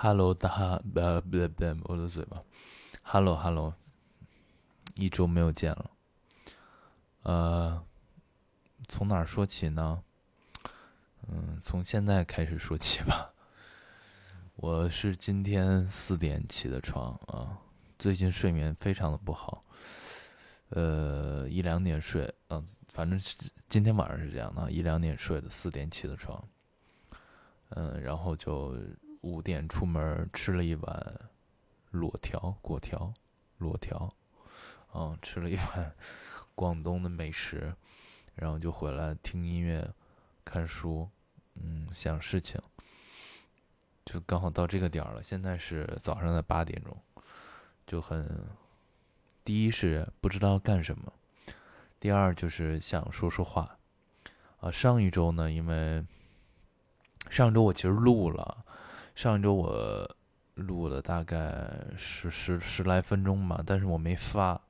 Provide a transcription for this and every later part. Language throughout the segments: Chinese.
Hello，大不不不，我的嘴巴。Hello，Hello，一周没有见了。呃，从哪说起呢？嗯，从现在开始说起吧。我是今天四点起的床啊，最近睡眠非常的不好。呃，一两点睡，嗯，反正是今天晚上是这样的，一两点睡的，四点起的床。嗯，然后就。五点出门吃了一碗裸条果条，裸条，嗯，吃了一碗广东的美食，然后就回来听音乐、看书，嗯，想事情，就刚好到这个点儿了。现在是早上的八点钟，就很，第一是不知道干什么，第二就是想说说话。啊，上一周呢，因为上周我其实录了。上周我录了大概十十十来分钟吧，但是我没发。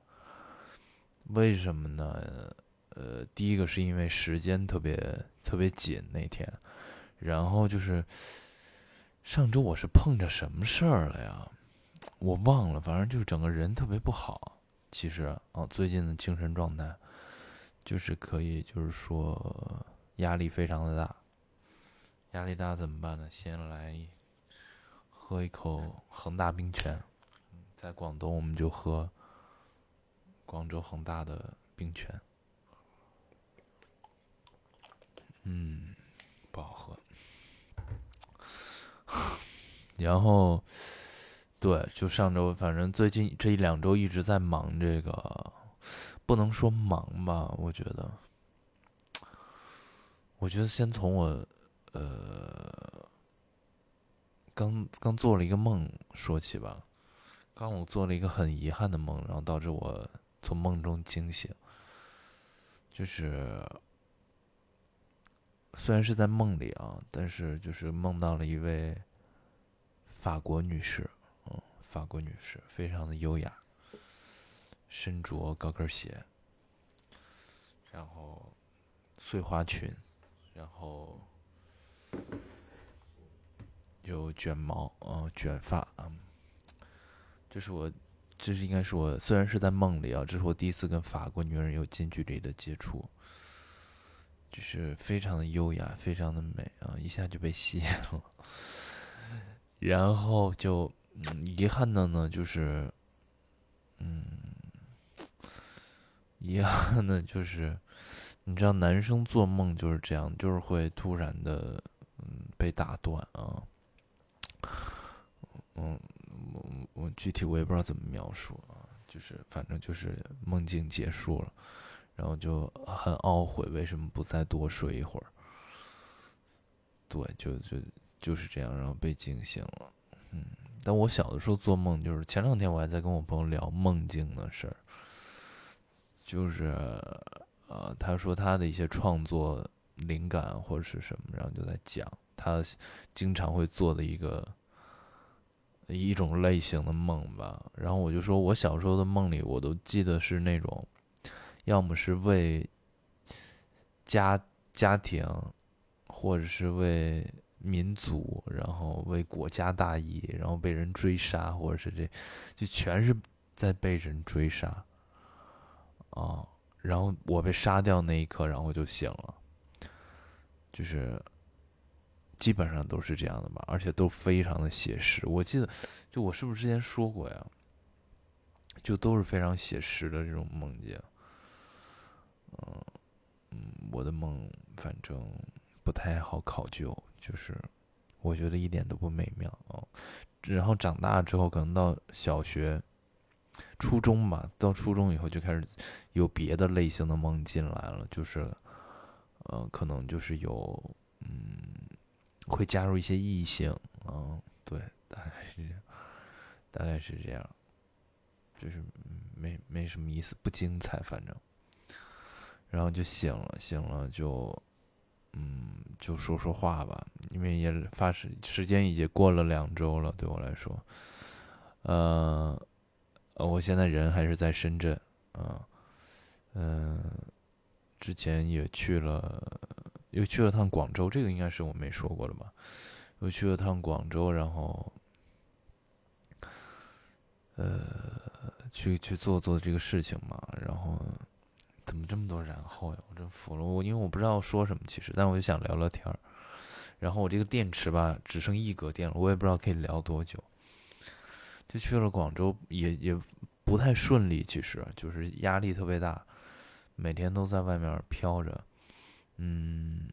为什么呢？呃，第一个是因为时间特别特别紧那天，然后就是上周我是碰着什么事儿了呀？我忘了，反正就是整个人特别不好。其实啊，最近的精神状态就是可以，就是说压力非常的大。压力大怎么办呢？先来。喝一口恒大冰泉，在广东我们就喝广州恒大的冰泉。嗯，不好喝。然后，对，就上周，反正最近这一两周一直在忙这个，不能说忙吧，我觉得，我觉得先从我，呃。刚刚做了一个梦，说起吧，刚我做了一个很遗憾的梦，然后导致我从梦中惊醒。就是虽然是在梦里啊，但是就是梦到了一位法国女士，嗯，法国女士非常的优雅，身着高跟鞋，然后碎花裙，然后。有卷毛，嗯，卷发，嗯，这是我，这是应该是我，虽然是在梦里啊，这是我第一次跟法国女人有近距离的接触，就是非常的优雅，非常的美啊，一下就被吸引了。然后就遗憾的呢，就是，嗯，遗憾的就是，你知道，男生做梦就是这样，就是会突然的，嗯，被打断啊。嗯，我我具体我也不知道怎么描述啊，就是反正就是梦境结束了，然后就很懊悔为什么不再多睡一会儿。对，就就就是这样，然后被惊醒了。嗯，但我小的时候做梦，就是前两天我还在跟我朋友聊梦境的事儿，就是呃，他说他的一些创作灵感或者是什么，然后就在讲他经常会做的一个。一种类型的梦吧，然后我就说，我小时候的梦里，我都记得是那种，要么是为家家庭，或者是为民族，然后为国家大义，然后被人追杀，或者是这，就全是在被人追杀，啊，然后我被杀掉那一刻，然后我就醒了，就是。基本上都是这样的吧，而且都非常的写实。我记得，就我是不是之前说过呀？就都是非常写实的这种梦境。嗯嗯，我的梦反正不太好考究，就是我觉得一点都不美妙啊。然后长大之后，可能到小学、初中吧，到初中以后就开始有别的类型的梦进来了，就是，呃，可能就是有，嗯。会加入一些异性，嗯，对，大概是这样，大概是这样，就是没没什么意思，不精彩，反正，然后就醒了，醒了就，嗯，就说说话吧，因为也发时时间已经过了两周了，对我来说，呃，我现在人还是在深圳，嗯，嗯，之前也去了。又去了趟广州，这个应该是我没说过的吧？又去了趟广州，然后呃，去去做做这个事情嘛。然后怎么这么多然后呀？我真服了我，因为我不知道说什么，其实，但我就想聊聊天儿。然后我这个电池吧，只剩一格电了，我也不知道可以聊多久。就去了广州，也也不太顺利，其实就是压力特别大，每天都在外面飘着，嗯，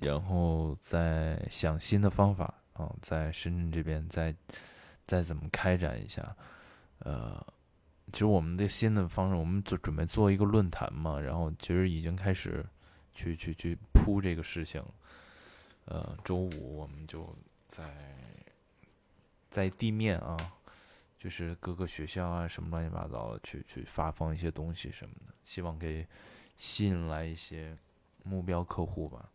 然后再想新的方法啊，在深圳这边再再怎么开展一下，呃，其实我们的新的方式，我们就准备做一个论坛嘛，然后其实已经开始。去去去铺这个事情，呃，周五我们就在在地面啊，就是各个学校啊，什么乱七八糟的，去去发放一些东西什么的，希望可以吸引来一些目标客户吧。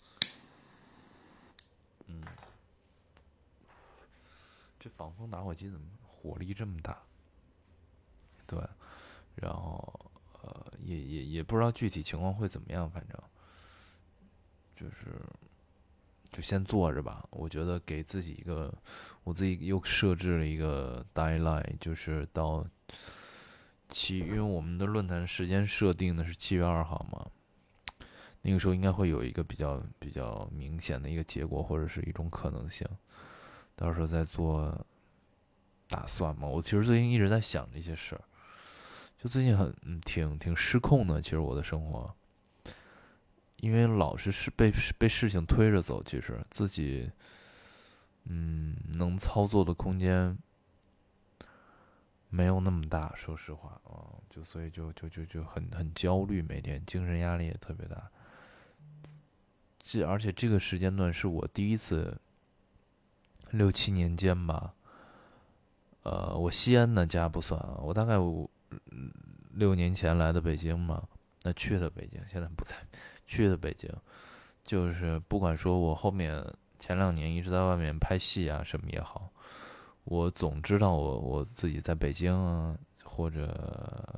嗯，这防风打火机怎么火力这么大？对，然后呃，也也也不知道具体情况会怎么样，反正。就是，就先做着吧。我觉得给自己一个，我自己又设置了一个 deadline，就是到七，因为我们的论坛时间设定的是七月二号嘛，那个时候应该会有一个比较比较明显的一个结果，或者是一种可能性。到时候再做打算嘛。我其实最近一直在想这些事儿，就最近很挺挺失控的。其实我的生活。因为老是是被被事情推着走，其实自己，嗯，能操作的空间没有那么大。说实话啊，就所以就就就就很很焦虑，每天精神压力也特别大。这而且这个时间段是我第一次六七年间吧，呃，我西安的家不算啊，我大概五六年前来的北京嘛，那去的北京，现在不在。去的北京，就是不管说我后面前两年一直在外面拍戏啊什么也好，我总知道我我自己在北京啊，或者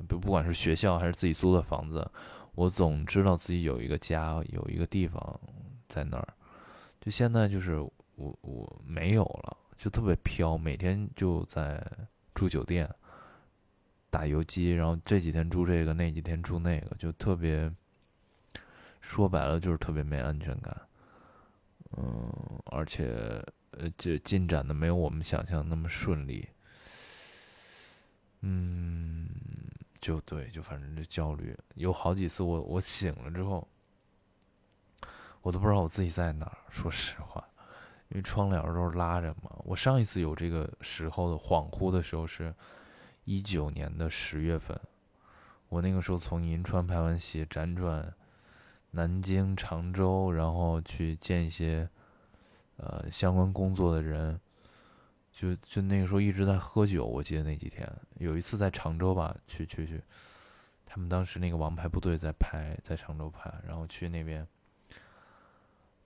不不管是学校还是自己租的房子，我总知道自己有一个家，有一个地方在那儿。就现在就是我我没有了，就特别飘，每天就在住酒店，打游击，然后这几天住这个，那几天住那个，就特别。说白了就是特别没安全感，嗯，而且呃，这进展的没有我们想象那么顺利，嗯，就对，就反正就焦虑，有好几次我我醒了之后，我都不知道我自己在哪儿。说实话，因为窗帘都是拉着嘛。我上一次有这个时候的恍惚的时候是，一九年的十月份，我那个时候从银川拍完戏，辗转。南京、常州，然后去见一些，呃，相关工作的人，就就那个时候一直在喝酒。我记得那几天，有一次在常州吧，去去去，他们当时那个王牌部队在拍，在常州拍，然后去那边，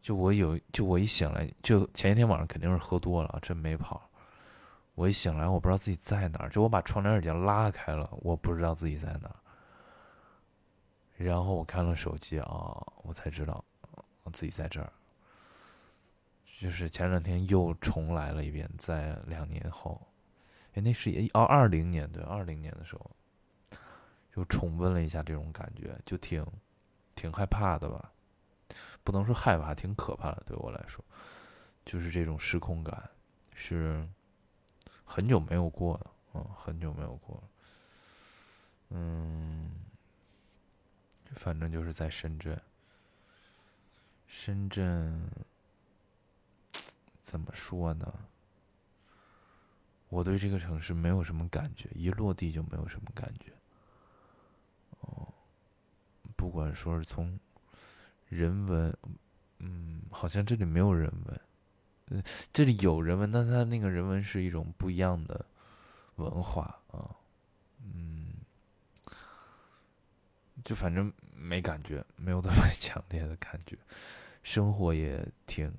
就我有，就我一醒来，就前一天晚上肯定是喝多了，真没跑。我一醒来，我不知道自己在哪儿，就我把窗帘已经拉开了，我不知道自己在哪儿。然后我看了手机啊，我才知道，我自己在这儿。就是前两天又重来了一遍，在两年后，哎，那是也哦，二零年对，二零年的时候，又重温了一下这种感觉，就挺挺害怕的吧？不能说害怕，挺可怕的，对我来说，就是这种失控感，是很久没有过了，嗯，很久没有过了，嗯。反正就是在深圳，深圳怎么说呢？我对这个城市没有什么感觉，一落地就没有什么感觉。哦，不管说是从人文，嗯，好像这里没有人文，嗯，这里有人文，但它那个人文是一种不一样的文化啊，嗯。就反正没感觉，没有特别 强烈的感觉，生活也挺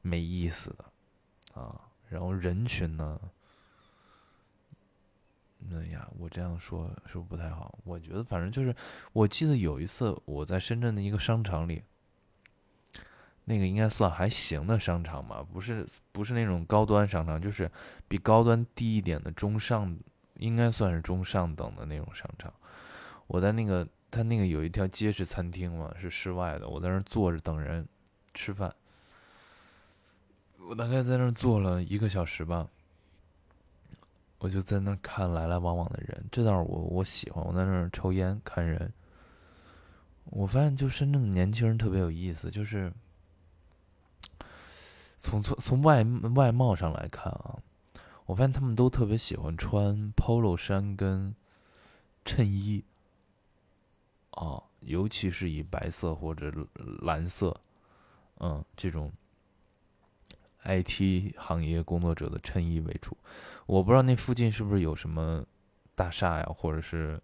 没意思的啊。然后人群呢，那呀，我这样说是不是不太好？我觉得反正就是，我记得有一次我在深圳的一个商场里，那个应该算还行的商场吧，不是不是那种高端商场，就是比高端低一点的中上，应该算是中上等的那种商场。我在那个他那个有一条街是餐厅嘛，是室外的，我在那坐着等人吃饭。我大概在那儿坐了一个小时吧，我就在那儿看来来往往的人，这倒是我我喜欢。我在那儿抽烟看人，我发现就深圳的年轻人特别有意思，就是。从从从外外貌上来看啊，我发现他们都特别喜欢穿 polo 衫跟衬衣，啊，尤其是以白色或者蓝色，嗯，这种 IT 行业工作者的衬衣为主。我不知道那附近是不是有什么大厦呀，或者是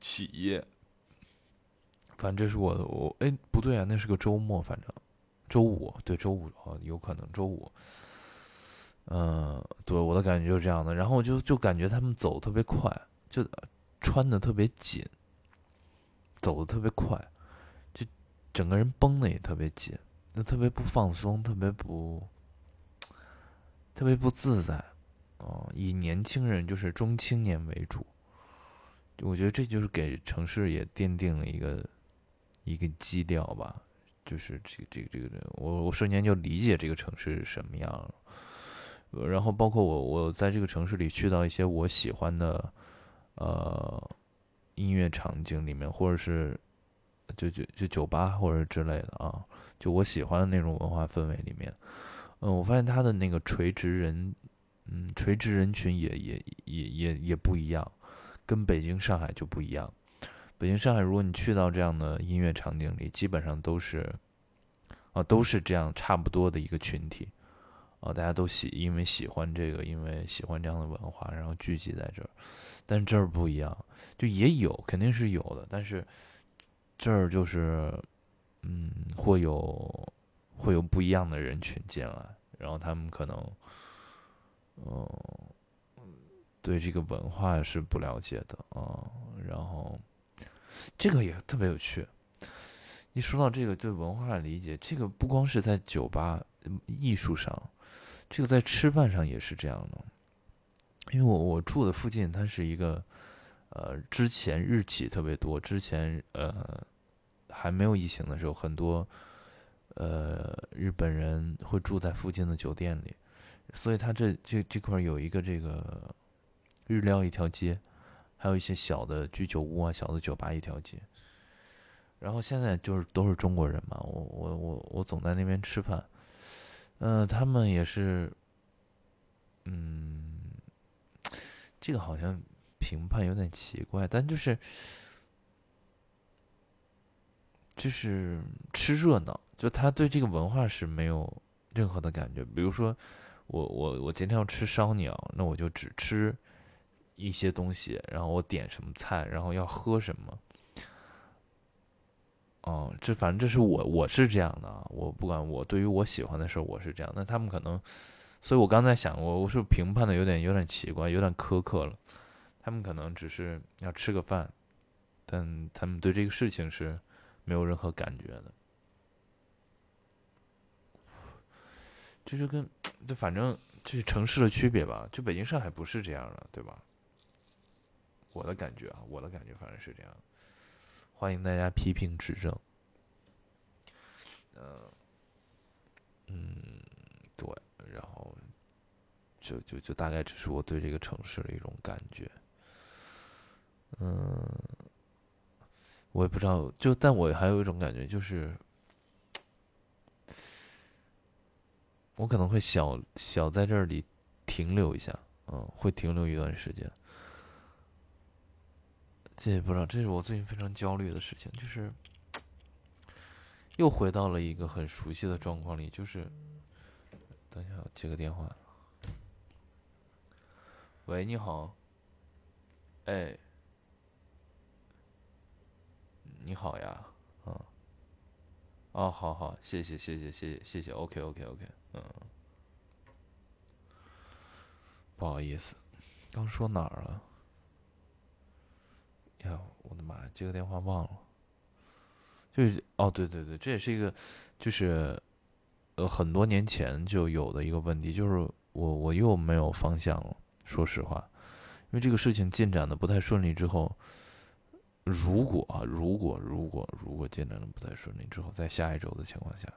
企业。反正这是我的我哎不对啊，那是个周末，反正。周五对周五啊，有可能周五。嗯，对我的感觉就是这样的。然后我就就感觉他们走特别快，就穿的特别紧，走的特别快，就整个人绷的也特别紧，就特别不放松，特别不特别不自在。哦，以年轻人就是中青年为主，我觉得这就是给城市也奠定了一个一个基调吧。就是这个这个这个，我我瞬间就理解这个城市是什么样了。然后包括我我在这个城市里去到一些我喜欢的呃音乐场景里面，或者是就就就酒吧或者之类的啊，就我喜欢的那种文化氛围里面，嗯，我发现他的那个垂直人，嗯，垂直人群也也也也也不一样，跟北京上海就不一样。北京、上海，如果你去到这样的音乐场景里，基本上都是，啊，都是这样差不多的一个群体，啊，大家都喜，因为喜欢这个，因为喜欢这样的文化，然后聚集在这儿。但这儿不一样，就也有，肯定是有的，但是这儿就是，嗯，会有会有不一样的人群进来，然后他们可能，嗯，对这个文化是不了解的啊，然后。这个也特别有趣。一说到这个对文化的理解，这个不光是在酒吧艺术上，这个在吃饭上也是这样的。因为我我住的附近，它是一个呃，之前日企特别多，之前呃还没有疫情的时候，很多呃日本人会住在附近的酒店里，所以它这这这块有一个这个日料一条街。还有一些小的居酒屋啊，小的酒吧一条街。然后现在就是都是中国人嘛，我我我我总在那边吃饭。嗯，他们也是，嗯，这个好像评判有点奇怪，但就是就是吃热闹，就他对这个文化是没有任何的感觉。比如说，我我我今天要吃烧鸟，那我就只吃。一些东西，然后我点什么菜，然后要喝什么，哦，这反正这是我我是这样的啊，我不管我对于我喜欢的事我是这样，那他们可能，所以我刚才想我我是评判的有点有点奇怪，有点苛刻了，他们可能只是要吃个饭，但他们对这个事情是没有任何感觉的，这就跟就反正这是城市的区别吧，就北京上海不是这样的，对吧？我的感觉啊，我的感觉反正是这样。欢迎大家批评指正。嗯，嗯，对，然后就就就大概只是我对这个城市的一种感觉。嗯，我也不知道，就但我还有一种感觉，就是我可能会小小在这里停留一下，嗯，会停留一段时间。这不知道，这是我最近非常焦虑的事情，就是又回到了一个很熟悉的状况里。就是，等一下我，接个电话。喂，你好。哎，你好呀。嗯。哦，好好，谢谢，谢谢，谢谢，谢谢。OK，OK，OK。嗯。不好意思，刚说哪儿了？呀，我的妈！接个电话忘了，就是哦，对对对，这也是一个，就是呃很多年前就有的一个问题，就是我我又没有方向了。说实话，因为这个事情进展的不太顺利之后，如果啊，如果如果如果进展的不太顺利之后，在下一周的情况下，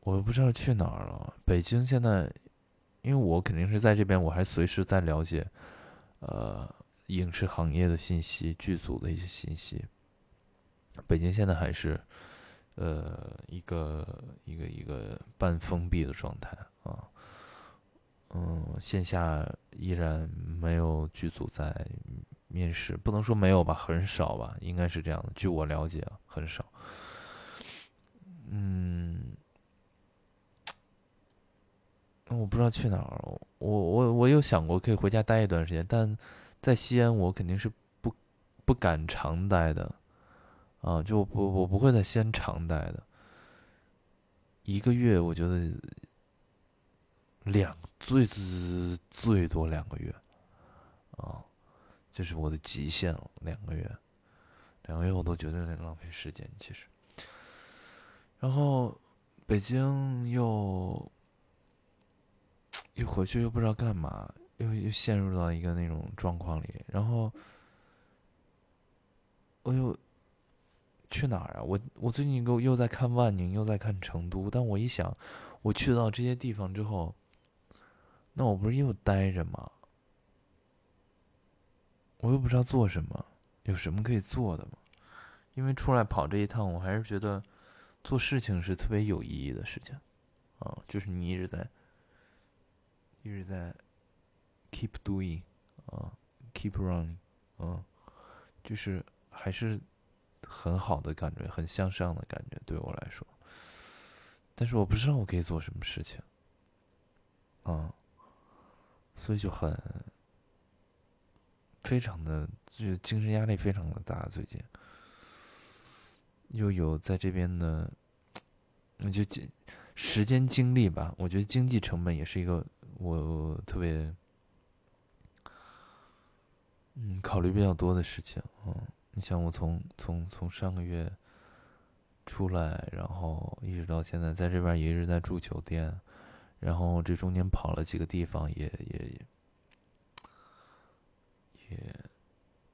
我不知道去哪儿了。北京现在，因为我肯定是在这边，我还随时在了解，呃，影视行业的信息、剧组的一些信息。北京现在还是，呃，一个一个一个半封闭的状态啊，嗯，线下依然没有剧组在面试，不能说没有吧，很少吧，应该是这样的。据我了解，很少。嗯，我不知道去哪儿。我我我有想过可以回家待一段时间，但在西安我肯定是不不敢长待的。啊，就不我不会在西安长待的，一个月我觉得两最最最多两个月，啊，这是我的极限了，两个月，两个月我都觉得有点浪费时间，其实。然后北京又又回去又不知道干嘛，又又陷入到一个那种状况里，然后我又。去哪儿啊？我我最近又又在看万宁，又在看成都。但我一想，我去到这些地方之后，那我不是又待着吗？我又不知道做什么，有什么可以做的吗？因为出来跑这一趟，我还是觉得做事情是特别有意义的事情啊。就是你一直在一直在 keep doing 啊，keep running 啊，就是还是。很好的感觉，很向上的感觉，对我来说。但是我不知道我可以做什么事情，啊，所以就很非常的，就是精神压力非常的大。最近又有在这边的，那就经时间精力吧。我觉得经济成本也是一个我特别嗯考虑比较多的事情，嗯。你像我从从从上个月出来，然后一直到现在，在这边也一直在住酒店，然后这中间跑了几个地方，也也也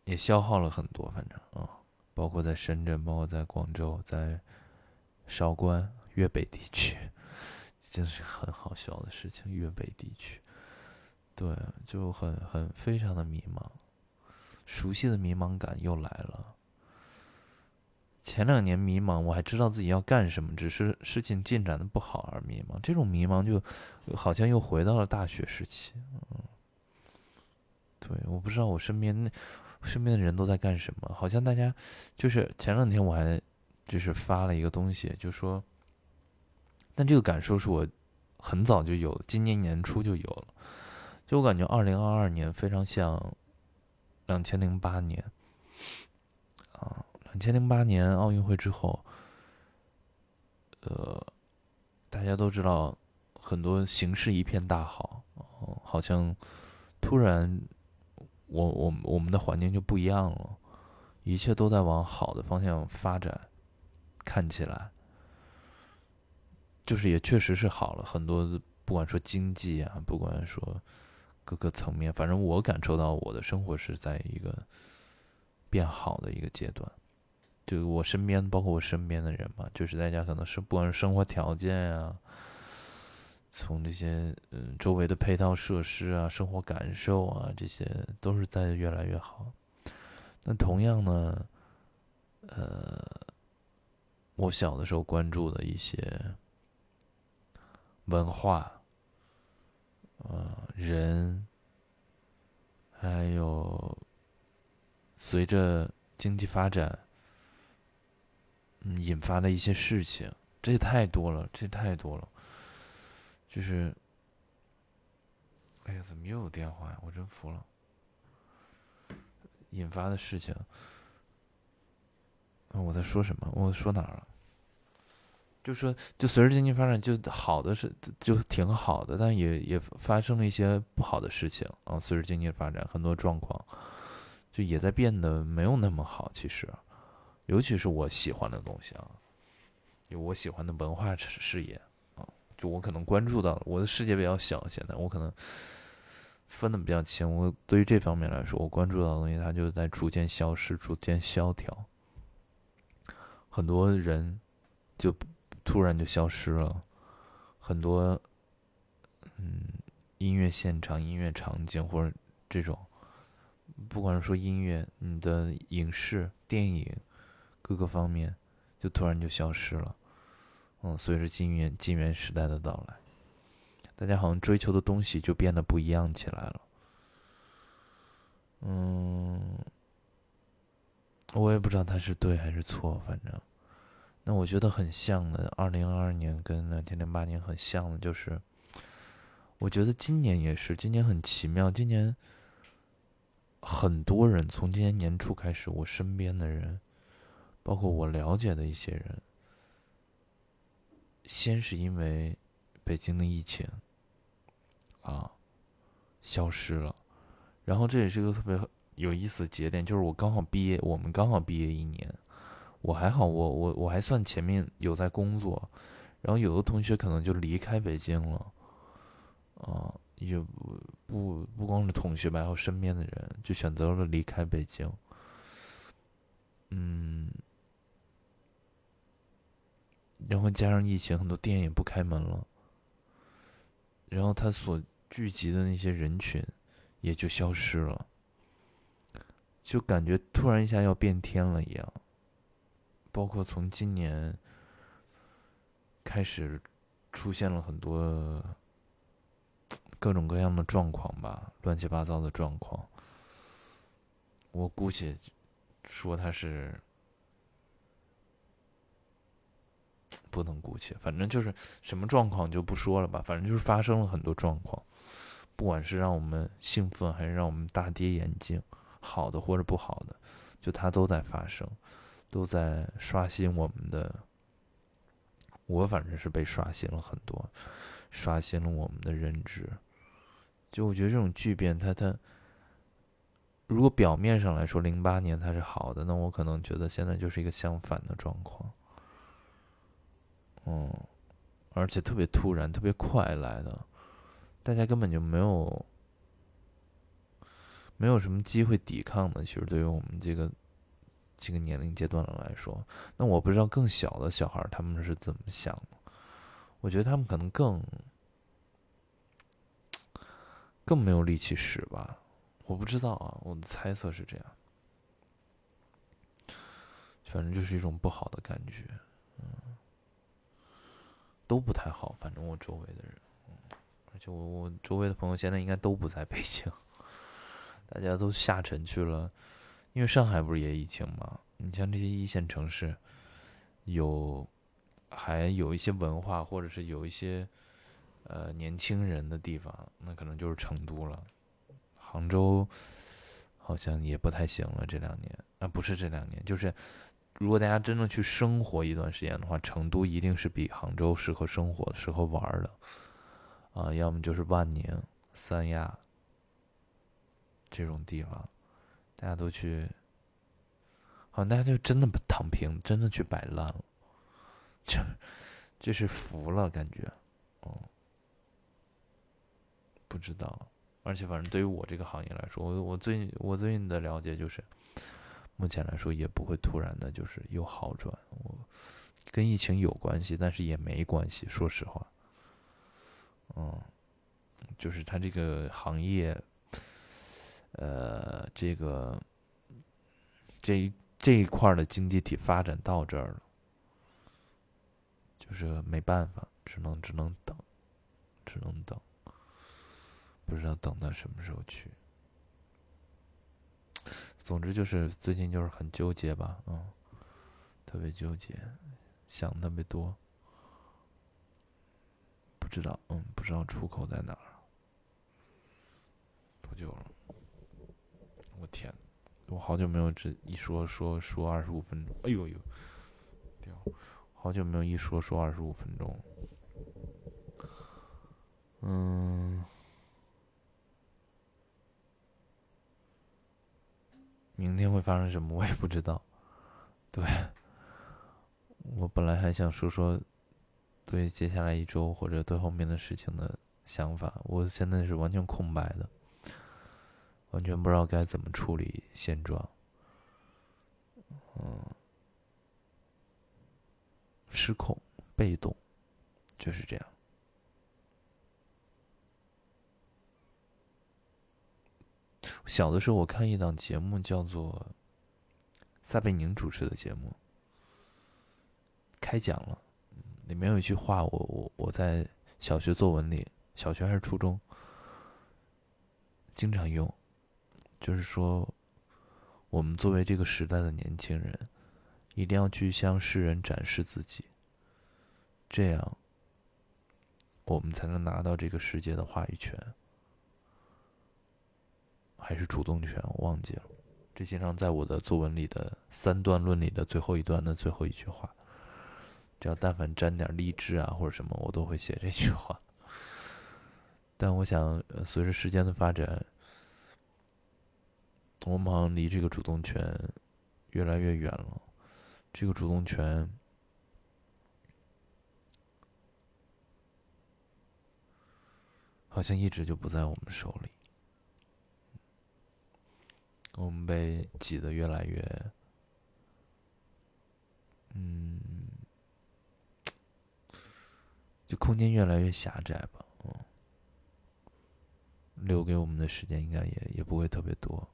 也消耗了很多，反正啊，包括在深圳，包括在广州，在韶关粤北地区，真是很好笑的事情。粤北地区，对，就很很非常的迷茫。熟悉的迷茫感又来了。前两年迷茫，我还知道自己要干什么，只是事情进展的不好而迷茫。这种迷茫就好像又回到了大学时期。嗯，对，我不知道我身边那身边的人都在干什么。好像大家就是前两天我还就是发了一个东西，就说，但这个感受是我很早就有，今年年初就有了。就我感觉，二零二二年非常像。两千零八年，啊，两千零八年奥运会之后，呃，大家都知道很多形势一片大好，好像突然，我我我们的环境就不一样了，一切都在往好的方向发展，看起来，就是也确实是好了很多，不管说经济啊，不管说。各个层面，反正我感受到我的生活是在一个变好的一个阶段。就我身边，包括我身边的人嘛，就是大家可能是不管是生活条件呀，从这些嗯周围的配套设施啊、生活感受啊，这些都是在越来越好。那同样呢，呃，我小的时候关注的一些文化。呃，人，还有随着经济发展，嗯，引发的一些事情，这也太多了，这太多了。就是，哎呀，怎么又有电话呀？我真服了。引发的事情，我在说什么？我说哪儿了？就说，就随着经济发展，就好的是就挺好的，但也也发生了一些不好的事情啊。随着经济发展，很多状况就也在变得没有那么好。其实，尤其是我喜欢的东西啊，有我喜欢的文化事业啊，就我可能关注到我的世界比较小，现在我可能分的比较清。我对于这方面来说，我关注到的东西，它就在逐渐消失，逐渐萧条。很多人就突然就消失了，很多嗯音乐现场、音乐场景或者这种，不管是说音乐，你的影视、电影。各个方面，就突然就消失了。嗯，随着金元金元时代的到来，大家好像追求的东西就变得不一样起来了。嗯，我也不知道他是对还是错，反正，那我觉得很像的。二零二二年跟两千零八年很像的，就是我觉得今年也是，今年很奇妙。今年很多人从今年年初开始，我身边的人。包括我了解的一些人，先是因为北京的疫情啊消失了，然后这也是个特别有意思的节点，就是我刚好毕业，我们刚好毕业一年，我还好，我我我还算前面有在工作，然后有的同学可能就离开北京了，啊，也不不不光是同学吧，还有身边的人就选择了离开北京，嗯。然后加上疫情，很多店也不开门了。然后他所聚集的那些人群也就消失了，就感觉突然一下要变天了一样。包括从今年开始，出现了很多各种各样的状况吧，乱七八糟的状况。我姑且说他是。不能姑且，反正就是什么状况就不说了吧。反正就是发生了很多状况，不管是让我们兴奋，还是让我们大跌眼镜，好的或者不好的，就它都在发生，都在刷新我们的。我反正是被刷新了很多，刷新了我们的认知。就我觉得这种巨变，它它，如果表面上来说，零八年它是好的，那我可能觉得现在就是一个相反的状况。嗯，而且特别突然，特别快来的，大家根本就没有没有什么机会抵抗的。其实对于我们这个这个年龄阶段的来说，那我不知道更小的小孩他们是怎么想的。我觉得他们可能更更没有力气使吧，我不知道啊，我的猜测是这样。反正就是一种不好的感觉。嗯都不太好，反正我周围的人，而且我我周围的朋友现在应该都不在北京，大家都下沉去了，因为上海不是也疫情吗？你像这些一线城市，有还有一些文化或者是有一些呃年轻人的地方，那可能就是成都了，杭州好像也不太行了，这两年啊不是这两年，就是。如果大家真正去生活一段时间的话，成都一定是比杭州适合生活、适合玩的，啊，要么就是万宁、三亚这种地方，大家都去，好像大家就真的躺平，真的去摆烂了，这这是服了感觉，嗯，不知道，而且反正对于我这个行业来说，我我最我最近的了解就是。目前来说也不会突然的，就是有好转。我跟疫情有关系，但是也没关系。说实话，嗯，就是他这个行业，呃，这个这一这一块的经济体发展到这儿了，就是没办法，只能只能等，只能等，不知道等到什么时候去。总之就是最近就是很纠结吧，嗯，特别纠结，想特别多，不知道，嗯，不知道出口在哪儿。多久了？我天，我好久没有这一说说说二十五分钟，哎呦呦，掉，好久没有一说说二十五分钟，嗯。明天会发生什么，我也不知道。对，我本来还想说说对接下来一周或者对后面的事情的想法，我现在是完全空白的，完全不知道该怎么处理现状。嗯，失控、被动，就是这样。小的时候，我看一档节目，叫做撒贝宁主持的节目，开讲了。里面有一句话，我我我在小学作文里，小学还是初中，经常用，就是说，我们作为这个时代的年轻人，一定要去向世人展示自己，这样，我们才能拿到这个世界的话语权。还是主动权，我忘记了。这经常在我的作文里的三段论里的最后一段的最后一句话。只要但凡沾点励志啊或者什么，我都会写这句话。但我想，随着时间的发展，我们好像离这个主动权越来越远了。这个主动权好像一直就不在我们手里。我们被挤得越来越，嗯，就空间越来越狭窄吧。嗯，留给我们的时间应该也也不会特别多。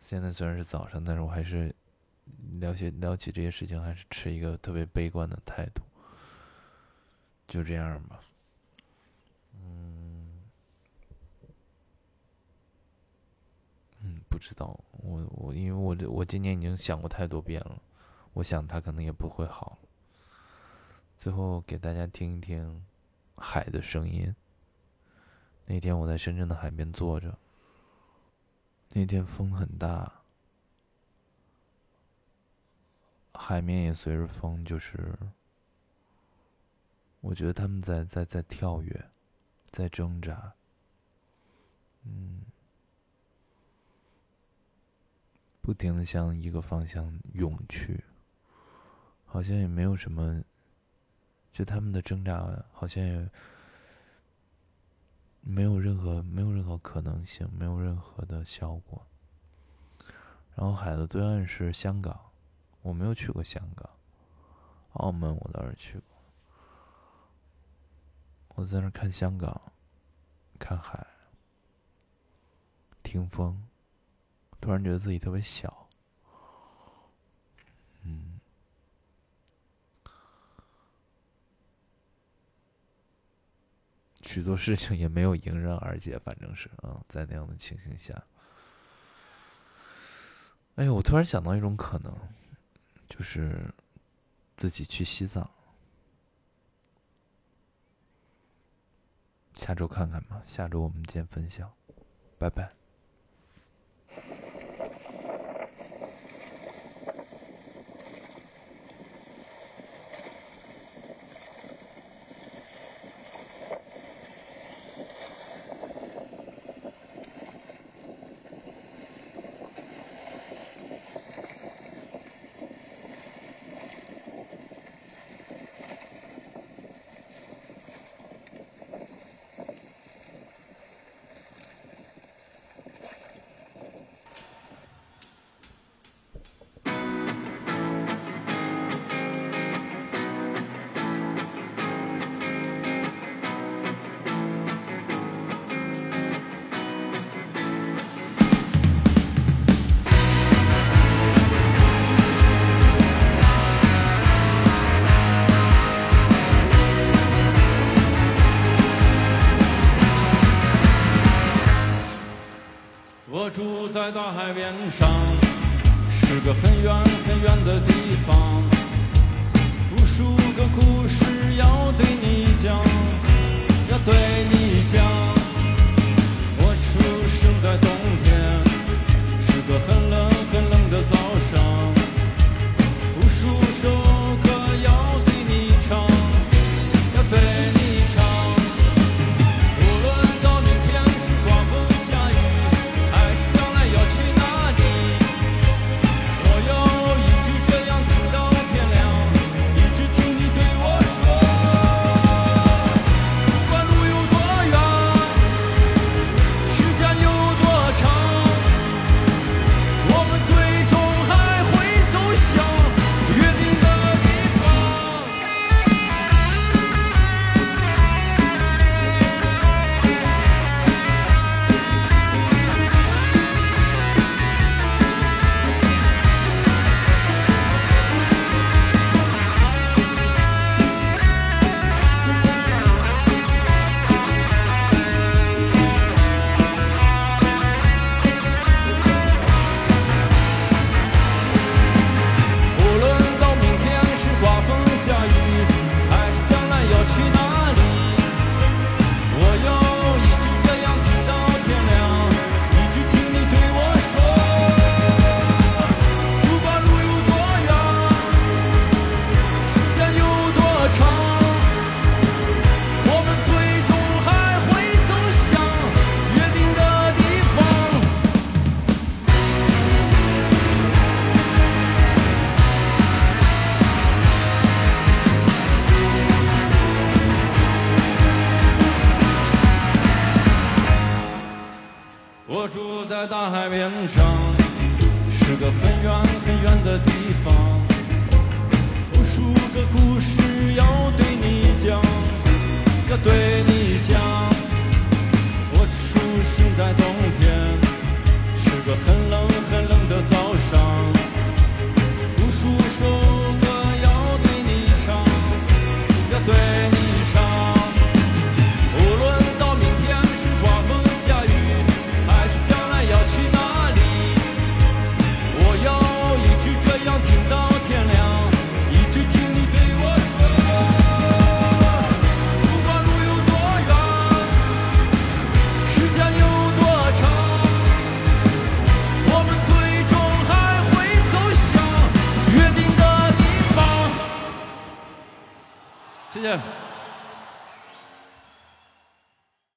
现在虽然是早上，但是我还是了解聊起这些事情，还是持一个特别悲观的态度。就这样吧。嗯，嗯不知道，我我因为我这我今年已经想过太多遍了，我想他可能也不会好。最后给大家听一听海的声音。那天我在深圳的海边坐着，那天风很大，海面也随着风，就是我觉得他们在在在跳跃，在挣扎，嗯。不停的向一个方向涌去，好像也没有什么，就他们的挣扎好像也没有任何没有任何可能性，没有任何的效果。然后海的对岸是香港，我没有去过香港，澳门我倒是去过。我在那看香港，看海，听风。突然觉得自己特别小，嗯，许多事情也没有迎刃而解，反正是啊，在那样的情形下，哎呦，我突然想到一种可能，就是自己去西藏，下周看看吧，下周我们见分晓，拜拜。在大海边上，是个很远很远的地方。无数个故事要对你讲，要对你讲。我出生在东我住在大海边上，是个很远很远的地方。无数个故事要对你讲，要对你讲。我出生在东。Yeah.